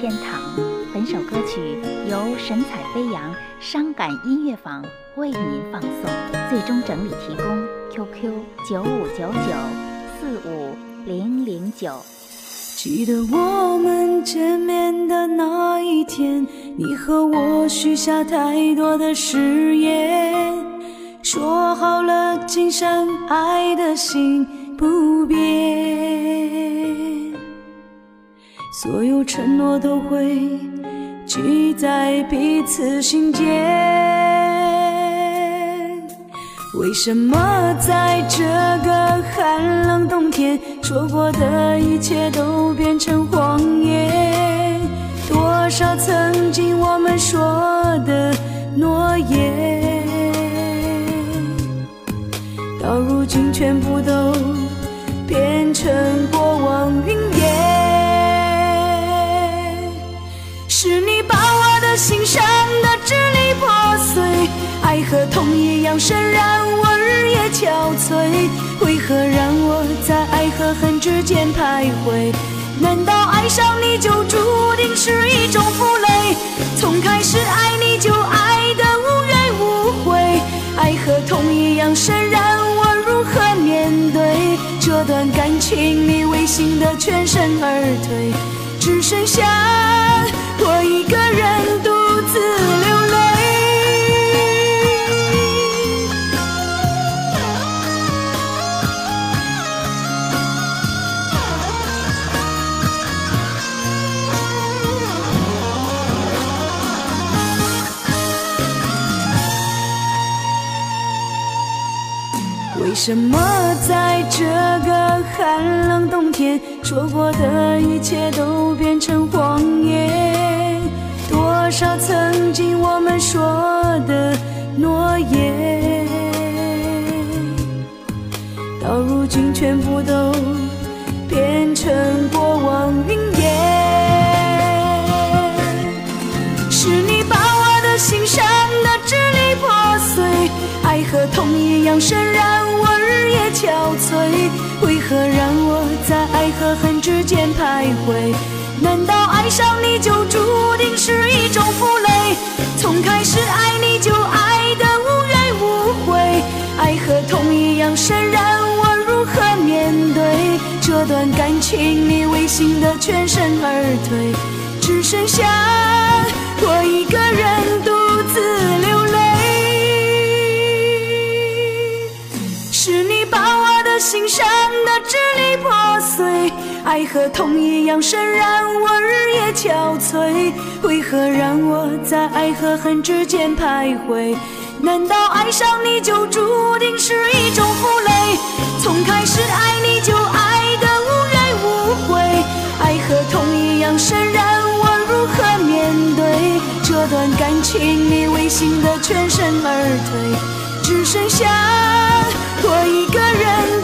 天堂。本首歌曲由神采飞扬伤感音乐坊为您放送，最终整理提供 QQ 九五九九四五零零九。记得我们见面的那一天，你和我许下太多的誓言，说好了今生爱的心不变，所有承诺都会。记在彼此心间。为什么在这个寒冷冬天，说过的一切都变成谎言？多少曾经我们说的诺言，到如今全部都变成过是你把我的心伤得支离破碎，爱和痛一样深，让我日夜憔悴。为何让我在爱和恨之间徘徊？难道爱上你就注定是一种负累？从开始爱你就爱得无怨无悔，爱和痛一样深，让我如何面对这段感情？你违心的全身而退，只剩下。什么在这个寒冷冬天，说过的一切都变成谎言？多少曾经我们说的诺言，到如今全部都变成过往云烟。是你把我的心伤得支离破碎，爱和痛一样深，让夜憔悴。为何让我在爱和恨之间徘徊？难道爱上你就注定是一种负累？从开始爱你就爱得无怨无悔，爱和痛一样深，让我如何面对这段感情？你违心的全身而退，只剩下心伤得支离破碎。爱和痛一样深，让我日夜憔悴。为何让我在爱和恨之间徘徊？难道爱上你就注定是一种负累？从开始爱你就爱得无怨无悔，爱和痛一样深，让我如何面对这段感情？你违心的全身而退，只剩下我一个人。